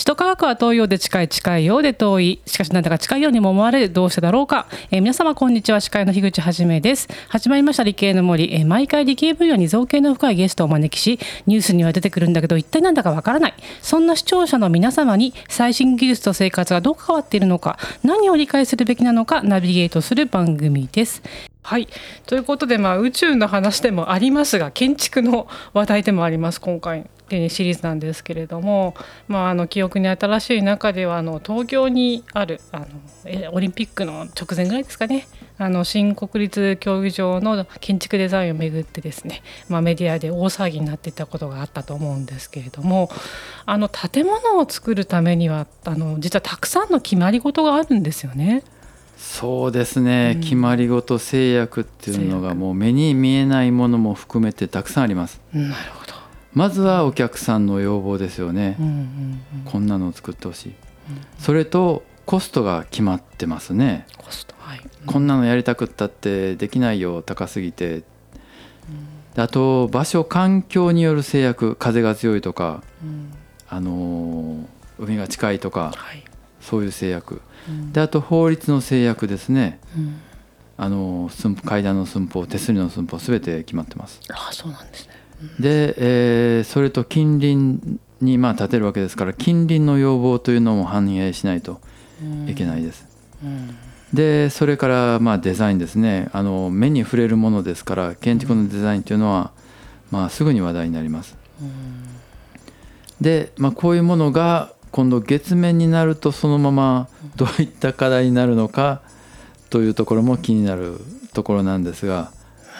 首都科学は遠いようで近い近いようで遠い。しかしなんだか近いようにも思われるどうしてだろうか、えー、皆様こんにちは。司会の樋口はじめです。始まりました理系の森、えー、毎回理系分野に造形の深いゲストをお招きしニュースには出てくるんだけど一体なんだかわからない。そんな視聴者の皆様に最新技術と生活がどう変わっているのか何を理解するべきなのかナビゲートする番組です。はい。ということで、まあ、宇宙の話でもありますが建築の話題でもあります今回シリーズなんですけれども、まあ、あの記憶に新しい中ではあの東京にあるあのオリンピックの直前ぐらいですかね。あの新国立競技場の建築デザインをめぐってですね、まあ、メディアで大騒ぎになっていたことがあったと思うんですけれども。あの建物を作るためにはあの実はたくさんの決まり事があるんですよね。そうですね、うん、決まり事制約っていうのがもう目に見えないものも含めてたくさんあります。なるほど。まずはお客さんの要望ですよね、うんうんうん、こんなのを作ってほしい、うん。それとコストが決まってますね。コスト、はい、こんなのやりたくったってできないよ高すぎて、うん、あと場所環境による制約風が強いとか、うん、あの海が近いとか、はい、そういう制約、であと法律の制約ですね、あの階段の寸法手すりの寸法すべて決まってます。あそうなんですね。で、えー、それと近隣にまあ建てるわけですから近隣の要望というのも反映しないといけないです。でそれからまあデザインですね。あの目に触れるものですから建築のデザインというのはまあすぐに話題になります。で、まあ、こういうものが今度月面になるとそのままどういった課題になるのかというところも気になるところなんですが。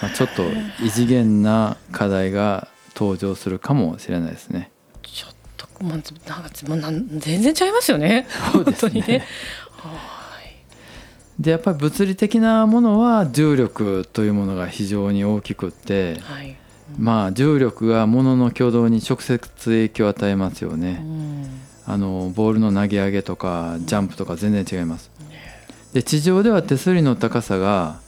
まあ、ちょっと異次元な課題が登場するかもしれないですね。ちょっと、まあ、なんか全然違いますよね。そうですねねでやっぱり物理的なものは重力というものが非常に大きくって、はい、まあ重力がものの挙動に直接影響を与えますよね。あのボールの投げ上げとかジャンプとか全然違います。で地上では手すりの高さが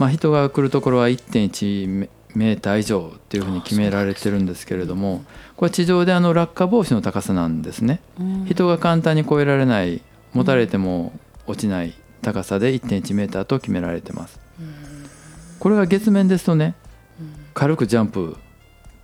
まあ、人が来るところは1.1メーター以上っていうふうに決められてるんですけれどもこれ地上であの落下防止の高さなんですね。人が簡単に越えられない持たれても落ちない高さで1.1メーターと決められてます。これが月面ですとね軽くジャンプ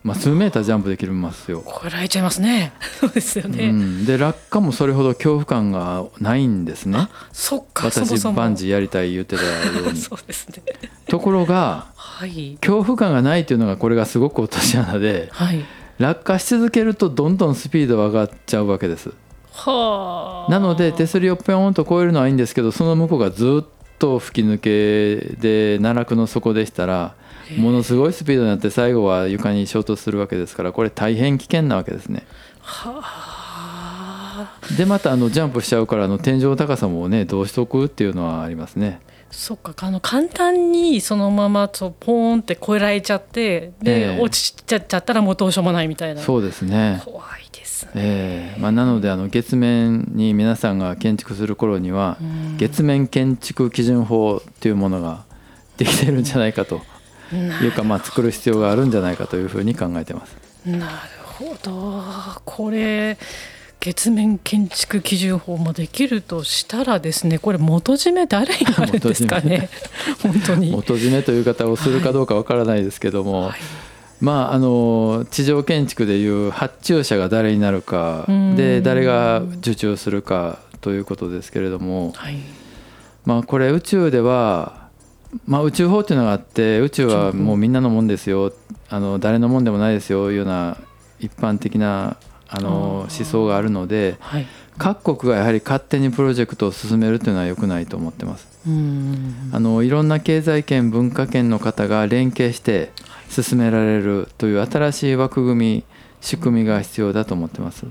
まあ、数メータージャンプできますよ。こらえちゃいますね。そうですよね。うん、で落下もそれほど恐怖感がないんですね。そっか。私バンジーやりたい言ってたように。そうですね。ところが、はい、恐怖感がないというのがこれがすごく落とし穴で、はい、落下し続けるとどんどんスピード上がっちゃうわけです。はあ。なので手すりをぴょんと越えるのはいいんですけどその向こうがずっと吹き抜けで奈落の底でしたら。ものすごいスピードになって最後は床に衝突するわけですからこれ大変危険なわけですね。でまたあのジャンプしちゃうからあの天井の高さもねどうしとくっていうのはありますね。そっかあの簡単にそのままとポーンって越えられちゃってで、えー、落ちちゃっちゃったらもうどうしようもないみたいなそうですね怖いですね、えーまあ、なのであの月面に皆さんが建築する頃には月面建築基準法っていうものができてるんじゃないかと。いうかまあ作る必要があるんじゃないかというふうに考えてます。なるほど。これ月面建築基準法もできるとしたらですねこれ元締め誰になるんですかね？本当に。元締めという方をするかどうかわからないですけども、はい、まああの地上建築でいう発注者が誰になるかで誰が受注するかということですけれども、はい、まあこれ宇宙ではまあ、宇宙法っていうのがあって宇宙はもうみんなのもんですよ。あの誰のもんでもないですよいうような一般的なあの思想があるので、はい、各国がやはり勝手にプロジェクトを進めるというのは良くないと思ってます。あのいろんな経済圏文化圏の方が連携して進められるという新しい枠組み仕組みが必要だと思ってます。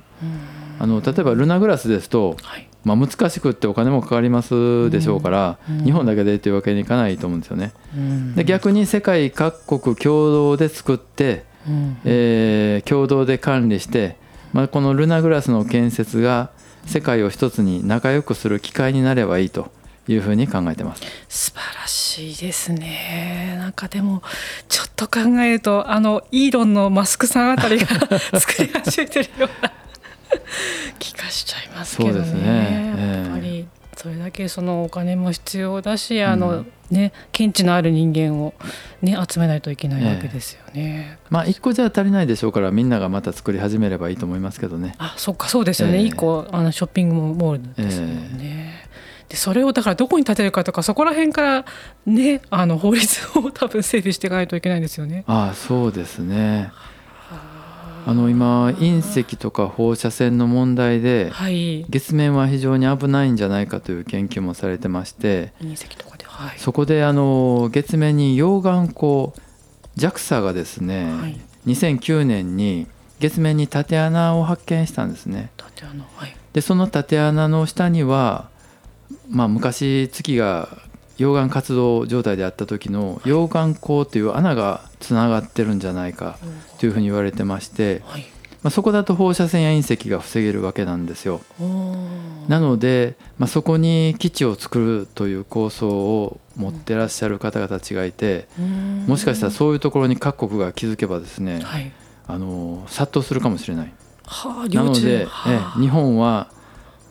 あの例えばルナグラスですと、はい、まあ、難しくってお金もかかりますでしょうから、うん、日本だけでというわけにいかないと思うんですよね。うん、で逆に世界各国共同で作って、うん、えー、共同で管理して、まあ、このルナグラスの建設が世界を一つに仲良くする機会になればいいというふうに考えてます素晴らしいですねなんかでもちょっと考えるとあのイーロンのマスクさんあたりが 作り始めてるような気がしちゃいますけどね。そうですねええやっぱりそれだけそのお金も必要だし、あのね見地のある人間をね集めないといけないわけですよね。まあ一個じゃ足りないでしょうからみんながまた作り始めればいいと思いますけどね。あ、そっかそうですよね。ええ一個あのショッピングモールですもんね。でそれをだからどこに建てるかとかそこら辺からねあの法律を 多分整備していかないといけないんですよね。ああそうですね。あの今隕石とか放射線の問題ではい。月面は非常に危ないんじゃないかという研究もされてまして隕石とかで、はい。そこであの月面に溶岩鉱 JAXA がですね、はい2009年に月面に縦穴を発見したんですね。縦穴はい。でその縦穴の下には、まあ、昔月が溶岩活動状態であった時の溶岩坑という穴がつながってるんじゃないかというふうに言われてまして、はい。まあ、そこだと放射線や隕石が防げるわけなんですよ。なので、まあ、そこに基地を作るという構想を持ってらっしゃる方々たちがいてうんもしかしたらそういうところに各国が気づけばですねはい。あの殺到するかもしれない。はあ、なので、はえあ日本は、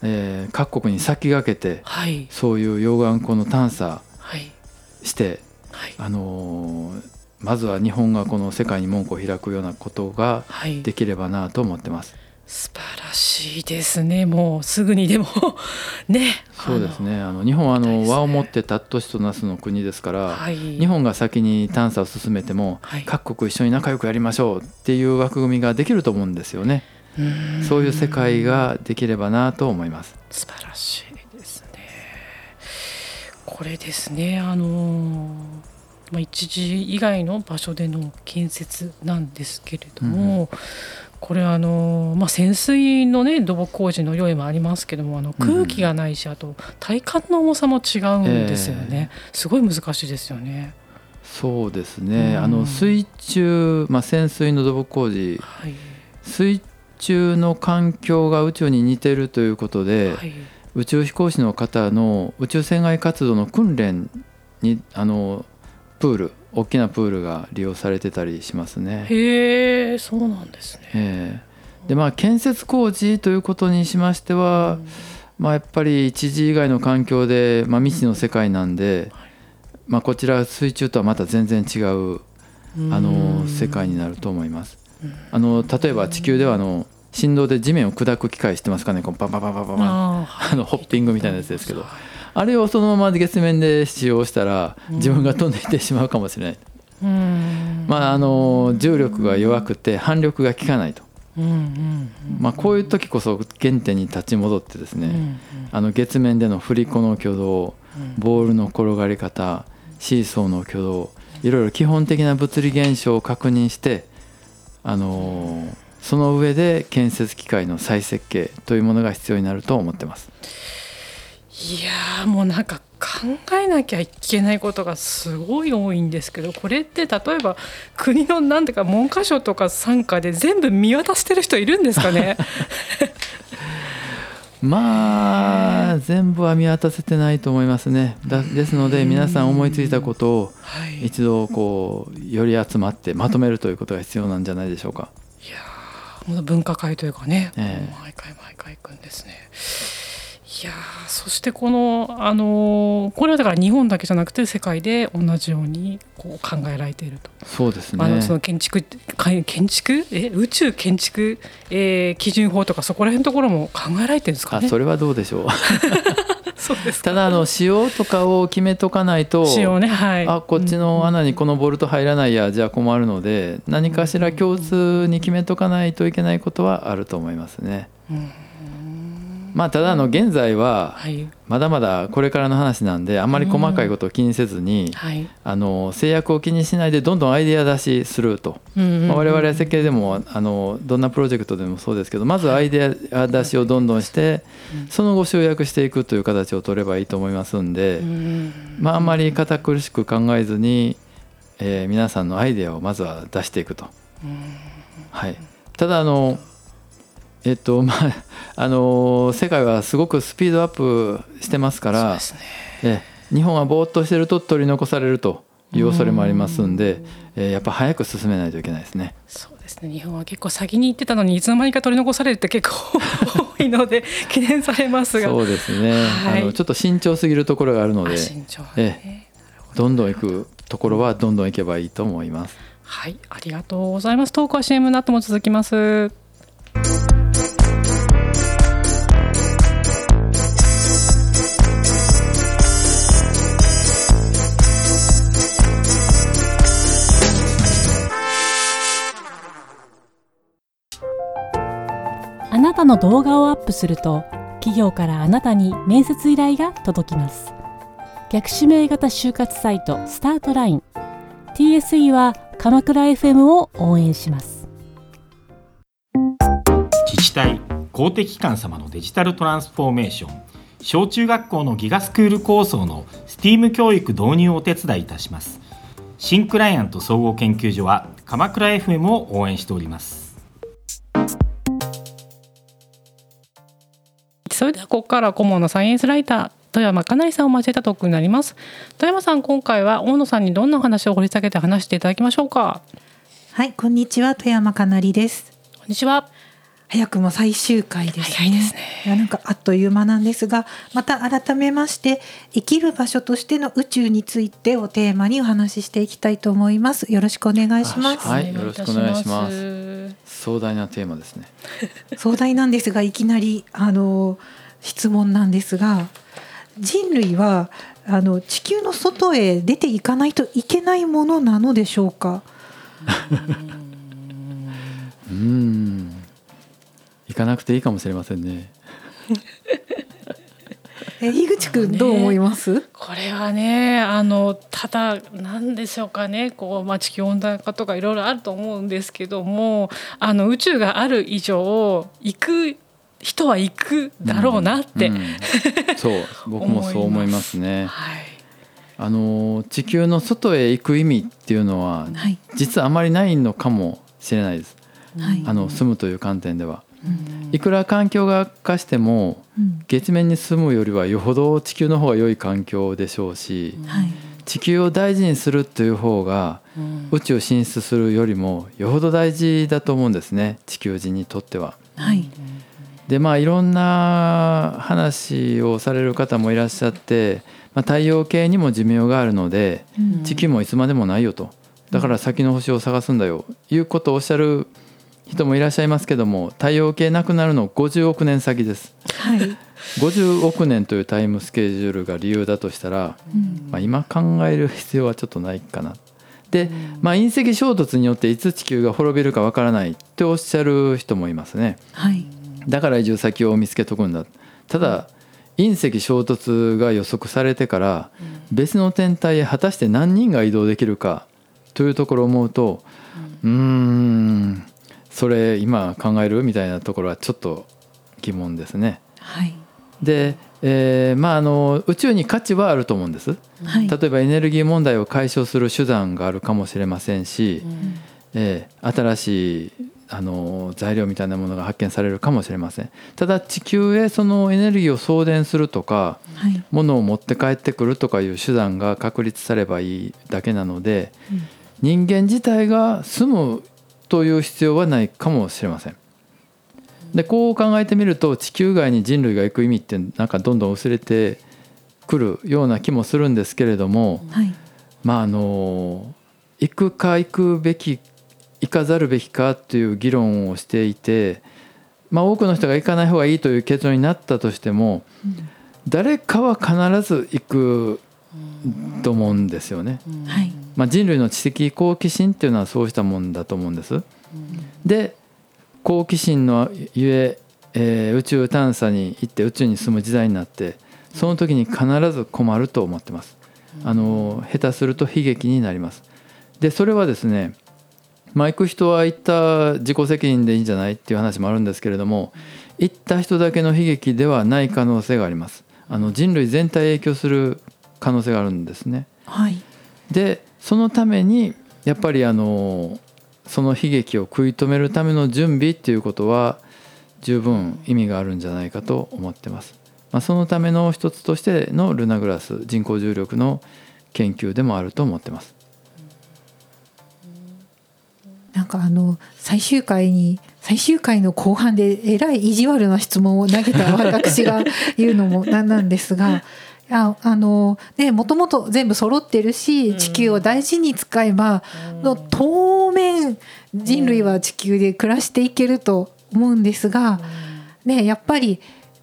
えー各国に先駆けてはい。そういう溶岩湖の探査はい。して、はい。あのーまずは日本がこの世界に門戸を開くようなことがはい。できればなと思ってます。素晴らしいですね。もうすぐにでも ね。そうですねあの日本はあのね和をもってたっとしとなすの国ですから、はい。日本が先に探査を進めても、はい各国一緒に仲良くやりましょうっていう枠組みができると思うんですよね。うんそういう世界ができればなと思います。素晴らしいですね。これですね。あのまあ一時以外の場所での建設なんですけれども。これあのまあ、潜水のね土木工事の用意もありますけどもあの空気がないし、あと体感の重さも違うんですよね、すごい難しいですよね。そうですね、うんあの水中、まあ、潜水の土木工事はい水中の環境が宇宙に似てるということで、はい。宇宙飛行士の方の宇宙船外活動の訓練にあのプール大きなプールが利用されてたりしますね。へえそうなんですね。ええ。でまあ建設工事ということにしましては、まあ、やっぱり一時以外の環境で、まあ、未知の世界なんで、まあ、こちら水中とはまた全然違うあの世界になると思います。あの例えば地球ではあの振動で地面を砕く機械知ってますかね？こうパンパンパンパンパンああのホッピングみたいなやつですけど。あれをそのまま月面で使用したら自分が飛んでいってしまうかもしれない、うん。まああの重力が弱くて反力が効かないと、うんうんまあ、こういう時こそ原点に立ち戻ってですね、うんうん。あの月面での振り子の挙動ボールの転がり方シーソーの挙動いろいろ基本的な物理現象を確認して、あのーその上で建設機械の再設計というものが必要になると思ってます。いやーもうなんか考えなきゃいけないことがすごい多いんですけどこれって例えば国のなんていうか文科省とか傘下で全部見渡してる人いるんですかね？まあ全部は見渡せてないと思いますね。だですので皆さん思いついたことをはい一度こうより集まってまとめるということが必要なんじゃないでしょうか。いや文化会というかね、ええ毎回毎回行くんですね。いやーそしてこの、あのーこれはだから日本だけじゃなくて世界で同じようにこう考えられていると。そうですね。あのその建築か建築？え宇宙建築、えー基準法とかそこら辺のところも考えられてるんですかね。あそれはどうでしょう。そうですか。ただあの仕様とかを決めとかないと。仕様ねはい。あこっちの穴にこのボルト入らないやじゃあ困るので何かしら共通に決めとかないといけないことはあると思いますね。うんまあただあの現在ははい。まだまだこれからの話なんであんまり細かいことを気にせずにはい。あの制約を気にしないでどんどんアイデア出しすると、まあ我々は設計でもあのどんなプロジェクトでもそうですけどまずアイデア出しをどんどんしてその後集約していくという形を取ればいいと思いますんで。うんまあ、あんまり堅苦しく考えずに、えー皆さんのアイデアをまずは出していくと。はい、ただあのえっと まああの世界はすごくスピードアップしてますからそね。え日本はぼーっとしてると取り残されるという恐れもありますんで、えーやっぱ早く進めないといけないですね。そうですね。日本は結構先に行ってたのにいつの間にか取り残されるって結構多いので 懸念されますが。そうですね、はい、あのちょっと慎重すぎるところがあるので慎重、ね、えど。んどん行くところはどんどん行けばいいと思います。はい。ありがとうございます。トークは CM の後も続きますあなたの動画をアップすると企業からあなたに面接依頼が届きます。逆指名型就活サイトスタートライン。TSE は鎌倉 FM を応援します。自治体公的機関様のデジタルトランスフォーメーション。小中学校のギガスクール構想の STEAM 教育導入をお手伝いいたします。新クライアント総合研究所は鎌倉 FM を応援しております。それではここから顧問のサイエンスライター富山かなりさんを交えたトークになります。富山さん今回は大野さんにどんな話を掘り下げて話していただきましょうか？はいこんにちは。富山かなりです。こんにちは早くも最終回ですね。早いですね。いやなんかあっという間なんですが、また改めまして生きる場所としての宇宙についてをテーマにお話ししていきたいと思います。よろしくお願いします。はい、よろしくお願いします。壮大なテーマですね。壮大なんですが、いきなりあの質問なんですが、人類はあの地球の外へ出ていかないといけないものなのでしょうか？うん行かなくていいかもしれませんね。え井口くんどう思います、ね、これはねあのただ何でしょうかね。こう、まあ、地球温暖化とかいろいろあると思うんですけどもあの宇宙がある以上行く人は行くだろうなって、うん。うん、そう。僕もそう思いますね。はい。あの地球の外へ行く意味っていうのは、はい、実はあまりないのかもしれないです、はい、あの住むという観点では。いくら環境が悪化しても、月面に住むよりはよほど地球の方が良い環境でしょうし、地球を大事にするという方が、宇宙進出するよりもよほど大事だと思うんですね地球人にとっては。はい。でまあいろんな話をされる方もいらっしゃって、まあ、太陽系にも寿命があるので、地球もいつまでもないよと。だから先の星を探すんだよ、いうことをおっしゃる人もいらっしゃいますけども太陽系なくなるの50億年先です。はい、50億年というタイムスケジュールが理由だとしたら、うん、まあ、今考える必要はちょっとないかな。で、まあ、隕石衝突によっていつ地球が滅びるかわからないっておっしゃる人もいますね。はい、だから移住先を見つけとくんだ。ただ隕石衝突が予測されてから別の天体へ果たして何人が移動できるかというところを思うとうんそれ今考えるみたいなところはちょっと疑問ですね。はい、で、えー、まああの宇宙に価値はあると思うんです。はい、例えばエネルギー問題を解消する手段があるかもしれませんし、うん、えー、新しいあの材料みたいなものが発見されるかもしれません。ただ地球へそのエネルギーを送電するとか、はい、物を持って帰ってくるとかいう手段が確立さればいいだけなので、うん、人間自体が住むという必要はないかもしれません。でこう考えてみると地球外に人類が行く意味ってなんかどんどん薄れてくるような気もするんですけれども、はい、まああの行くか行くべき行かざるべきかという議論をしていて、まあ、多くの人が行かない方がいいという結論になったとしても、うん、誰かは必ず行くと思うんですよね。はいまあ、人類の知的好奇心っていうのはそうしたもんだと思うんです。で好奇心のゆええー、宇宙探査に行って宇宙に住む時代になってその時に必ず困ると思ってます。あの下手すると悲劇になります。でそれはですねまあ、行く人は行った自己責任でいいんじゃないっていう話もあるんですけれども行った人だけの悲劇ではない可能性があります。あの人類全体影響する可能性があるんですね。はい、でそのためにやっぱりあのその悲劇を食い止めるための準備っていうことは十分意味があるんじゃないかと思ってます。まあ、そのための一つとしてのルナグラス人工重力の研究でもあると思ってます。なんかあの最終回に最終回の後半でえらい意地悪な質問を投げた私が言うのもなんなんですが。ああのねもともと全部揃ってるし地球を大事に使えば、の当面人類は地球で暮らしていけると思うんですが、ね、やっぱり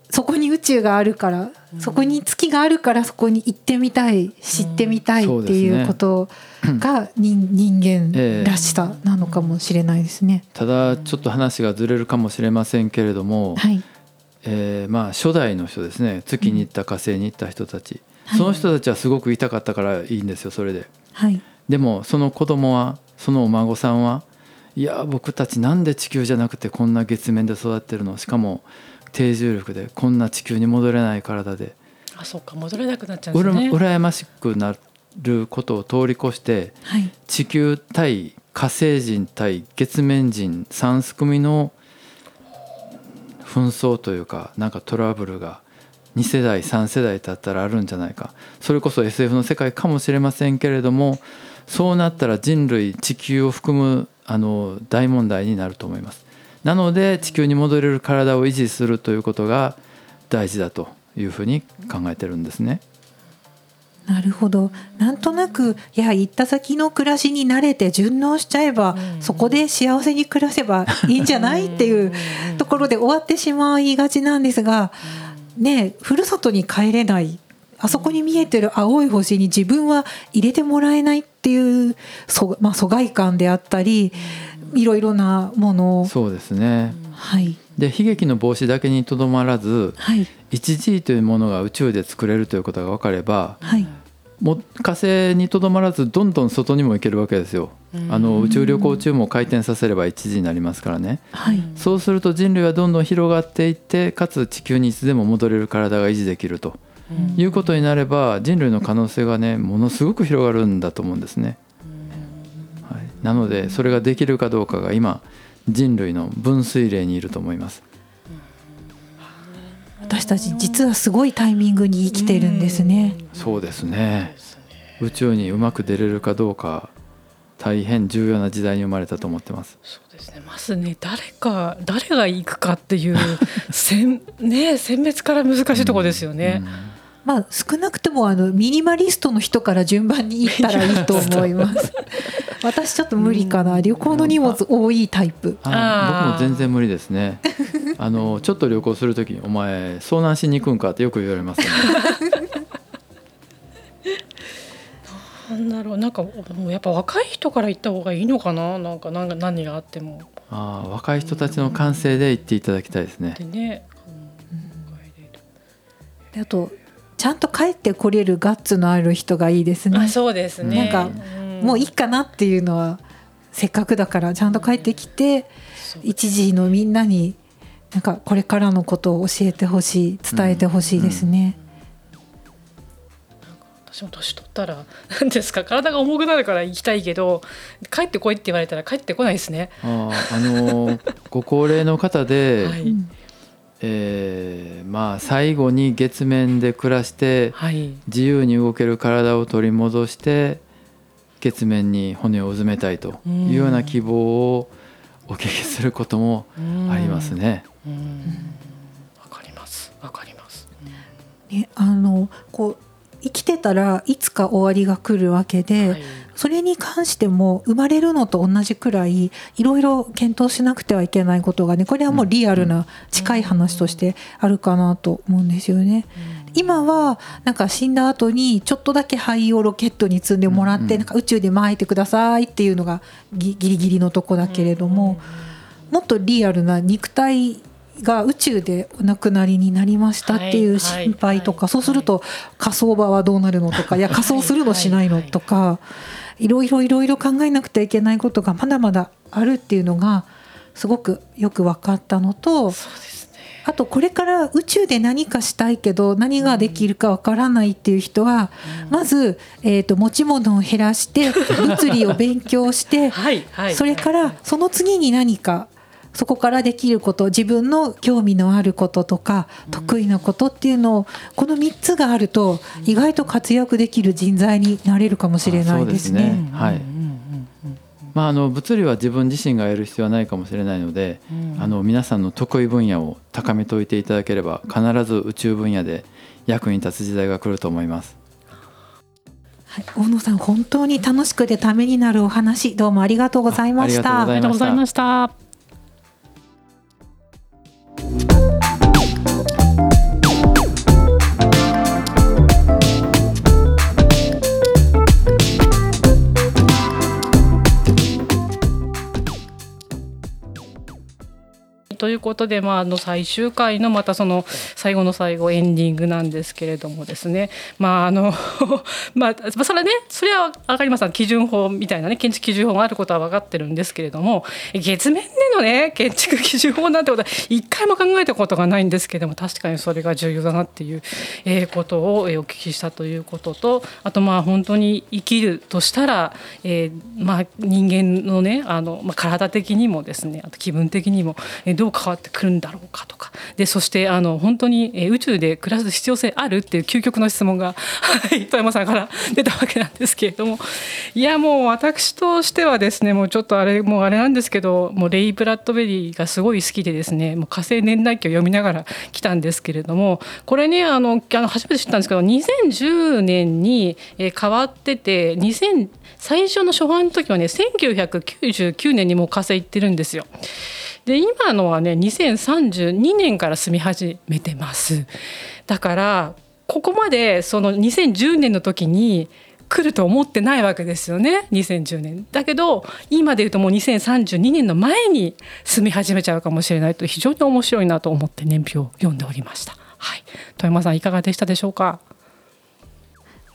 そこに宇宙があるから、そこに月があるからそこに行ってみたい知ってみたいっていうことが 人,、人間らしさなのかもしれないですね。ただちょっと話がずれるかもしれませんけれども、はいえーまあ初代の人ですね。月に行った火星に行った人たち、その人たちはすごく痛かったからいいんですよそれで。はい。でもその子供はそのお孫さんはいや僕たちなんで地球じゃなくてこんな月面で育ってるの？しかも低重力でこんな地球に戻れない体で。あそうか戻れなくなっちゃうんうらですね。羨ましくなることを通り越してはい。地球対火星人対月面人3組の紛争というかなんかトラブルが2世代3世代経ったらあるんじゃないか。それこそ SF の世界かもしれませんけれどもそうなったら人類地球を含むあの大問題になると思います。なので地球に戻れる体を維持するということが大事だというふうに考えてるんですね。なるほど。なんとなくいや行った先の暮らしに慣れて順応しちゃえば、そこで幸せに暮らせばいいんじゃないっていうところで終わってしまいがちなんですが、ねふるさとに帰れない。あそこに見えてる青い星に自分は入れてもらえないっていうそ、まあ、疎外感であったりいろいろなものを。そうですね。はいで悲劇の防止だけにとどまらずはい。1G というものが宇宙で作れるということが分かればはい。もう火星にとどまらずどんどん外にも行けるわけですよ。あの宇宙旅行中も回転させれば 1G になりますからね。はい。そうすると人類はどんどん広がっていってかつ地球にいつでも戻れる体が維持できるということになれば人類の可能性がねものすごく広がるんだと思うんですね。はい、なのでそれができるかどうかが今人類の分水嶺にいると思います。私たち実はすごいタイミングに生きてるんですね。そうですね宇宙にうまく出れるかどうか大変重要な時代に生まれたと思ってます。そうですねまずね誰か誰が行くかっていう 選ね選別から難しいところですよね。まあ少なくともあのミニマリストの人から順番に行ったらいいと思います。私ちょっと無理かな。旅行の荷物多いタイプ。あーあ僕も全然無理ですね。あのちょっと旅行するときに「お前遭難しに行くんか?」ってよく言われますね。なんだろうなんかもうやっぱ若い人から行った方がいいのかななんかなんか何があってもあー若い人たちの感性で行っていただきたいですねで。ね。であとちゃんと帰ってこれるガッツのある人がいいですねあ。そうですね。なんかんもういいかなっていうのはせっかくだからちゃんと帰ってきて一時のみんなになんかこれからのことを教えてほしい伝えてほしいですね。私も年取ったら何ですか？体が重くなるから行きたいけど帰ってこいって言われたら帰ってこないですね。あーあのー ご高齢の方で、はい、えーまあ最後に月面で暮らしてはい、自由に動ける体を取り戻して月面に骨をうずめたいというような希望をお聞きすることもありますね。うん。わかります。わかります。ね、あのこう生きてたらいつか終わりが来るわけで、はいそれに関しても生まれるのと同じくらいいろいろ検討しなくてはいけないことがねこれはもうリアルな近い話としてあるかなと思うんですよね。今はなんか死んだ後にちょっとだけ灰をロケットに積んでもらって、うんうん。なんか宇宙で撒いてくださいっていうのがギギリギリのとこだけれども、もっとリアルな肉体が宇宙でお亡くなりになりましたっていう心配とか、そうすると火葬場はどうなるのとか いや火葬するのしないのとか、いろいろいろいろ考えなくてはいけないことがまだまだあるっていうのがすごくよく分かったのと。そうですね。あとこれから宇宙で何かしたいけど何ができるかわからないっていう人は、まず、えー、と持ち物を減らして 物理を勉強して、はいはい。それからその次に何かそこからできること自分の興味のあることとか得意なことっていうのをこの3つがあると意外と活躍できる人材になれるかもしれないですね。うですね。はいまあ、あの物理は自分自身がやる必要はないかもしれないので、あの皆さんの得意分野を高めておいていただければ必ず宇宙分野で役に立つ時代が来ると思います。はい、大野さん本当に楽しくてためになるお話どうもありがとうございました。ありがとうございましたいうことで、まあ、あの最終回のまたその最後の最後エンディングなんですけれどもですね。まああの まあそれはねそれは分かります基準法みたいなね建築基準法があることは分かってるんですけれども月面でのね建築基準法なんてことは一回も考えたことがないんですけれども確かにそれが重要だなっていうえーことをえーお聞きしたということとあとまあ本当に生きるとしたら、えーまあ、人間のねあの、まあ、体的にもですねあと気分的にも、えーどう変わってくるんだろうかとかでそしてあの本当に、宇宙で暮らす必要性あるっていう究極の質問が、はい、富山さんから出たわけなんですけれどもいやもう私としてはですねもうちょっとあれもうあれなんですけどもうレイ・ブラッドベリーがすごい好きでですねもう火星年代記を読みながら来たんですけれどもこれねあのあの初めて知ったんですけど2010年に、変わってて2000最初の初版の時はね1999年にもう火星行ってるんですよ。で今のはね2032年から住み始めてます。だからここまでその2010年の時に来ると思ってないわけですよね。2010年。だけど今で言うともう2032年の前に住み始めちゃうかもしれないと非常に面白いなと思って年表を読んでおりました。はい。富山さんいかがでしたでしょうか？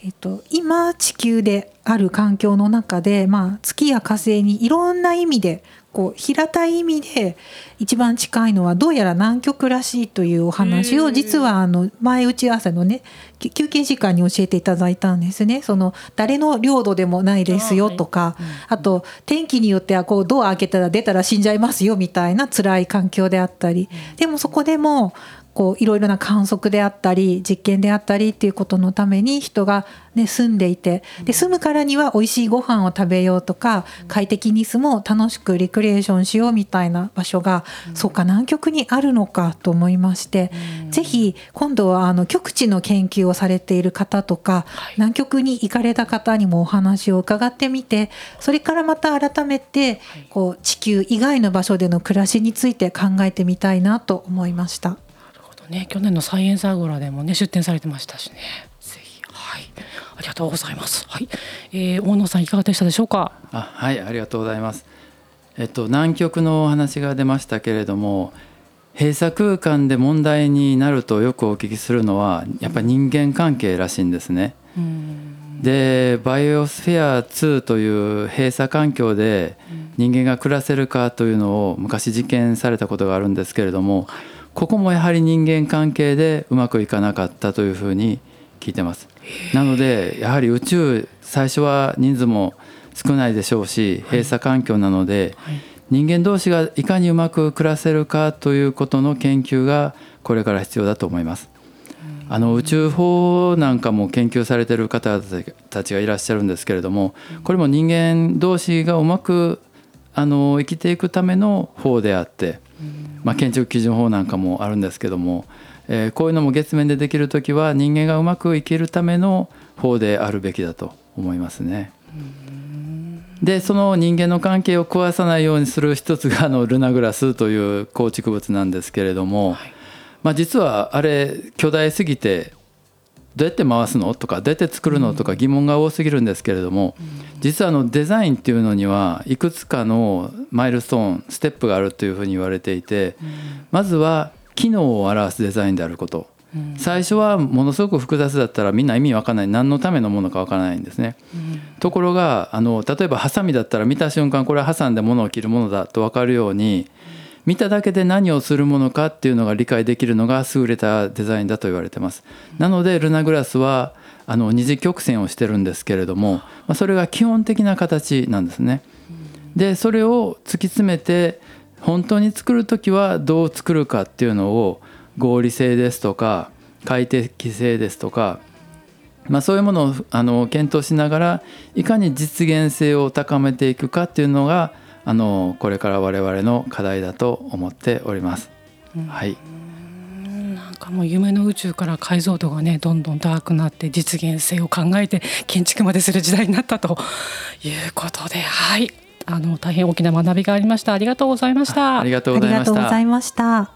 えっと、今地球である環境の中で、まあ、月や火星にいろんな意味でこう平たい意味で一番近いのはどうやら南極らしいというお話を実はあの前打ち合わせのねき休憩時間に教えていただいたんですね。その誰の領土でもないですよとかあと天気によってはこうドア開けたら出たら死んじゃいますよみたいな辛い環境であったり。でもそこでもこういろいろな観測であったり実験であったりっていうことのために人が、ね、住んでいてで住むからには美味しいご飯を食べようとか快適に住もう楽しくリクリエーションしようみたいな場所が、そうか南極にあるのかと思いまして、ぜひ今度はあの極地の研究をされている方とか、南極に行かれた方にもお話を伺ってみてそれからまた改めてこう地球以外の場所での暮らしについて考えてみたいなと思いました。ね去年のサイエンスアゴラでもね出展されてましたしね。ぜひ。はい。ありがとうございます。はい、えー、大野さんいかがでしたでしょうか？あはいありがとうございます。えっと南極のお話が出ましたけれども閉鎖空間で問題になるとよくお聞きするのはやっぱり人間関係らしいんですね。でバイオスフェア2という閉鎖環境で人間が暮らせるかというのを昔実験されたことがあるんですけれどもここもやはり人間関係でうまくいかなかったというふうに聞いてます。なのでやはり宇宙最初は人数も少ないでしょうし閉鎖環境なので人間同士がいかにうまく暮らせるかということの研究がこれから必要だと思います。あの宇宙法なんかも研究されてる方たちがいらっしゃるんですけれどもこれも人間同士がうまくあの生きていくための法であって、まあ、建築基準法なんかもあるんですけども、えーこういうのも月面でできる時は人間がうまく生きるための法であるべきだと思いますね。でその人間の関係を壊さないようにする一つがあのルナグラスという構築物なんですけれども、まあ、実はあれ巨大すぎてどうやって回すの？とかどうやって作るの？とか疑問が多すぎるんですけれども実はあのデザインっていうのにはいくつかのマイルストーンステップがあるというふうに言われていてまずは機能を表すデザインであること。最初はものすごく複雑だったらみんな意味わからない。何のためのものかわからないんですね。ところがあの例えばハサミだったら見た瞬間これは挟んで物を切るものだと分かるように見ただけで何をするものかっていうのが理解できるのが優れたデザインだと言われてます。なのでルナグラスはあの二次曲線をしてるんですけれども、まあ、それが基本的な形なんですね。でそれを突き詰めて本当に作る時はどう作るかっていうのを合理性ですとか快適性ですとかまあ、そういうものをあの検討しながらいかに実現性を高めていくかっていうのがあのこれから我々の課題だと思っております。はい、なんかもう夢の宇宙から解像度がねどんどん高くなって実現性を考えて建築までする時代になったということではい。あの大変大きな学びがありました。ありがとうございました。ありがとうございました。ありがとうございました。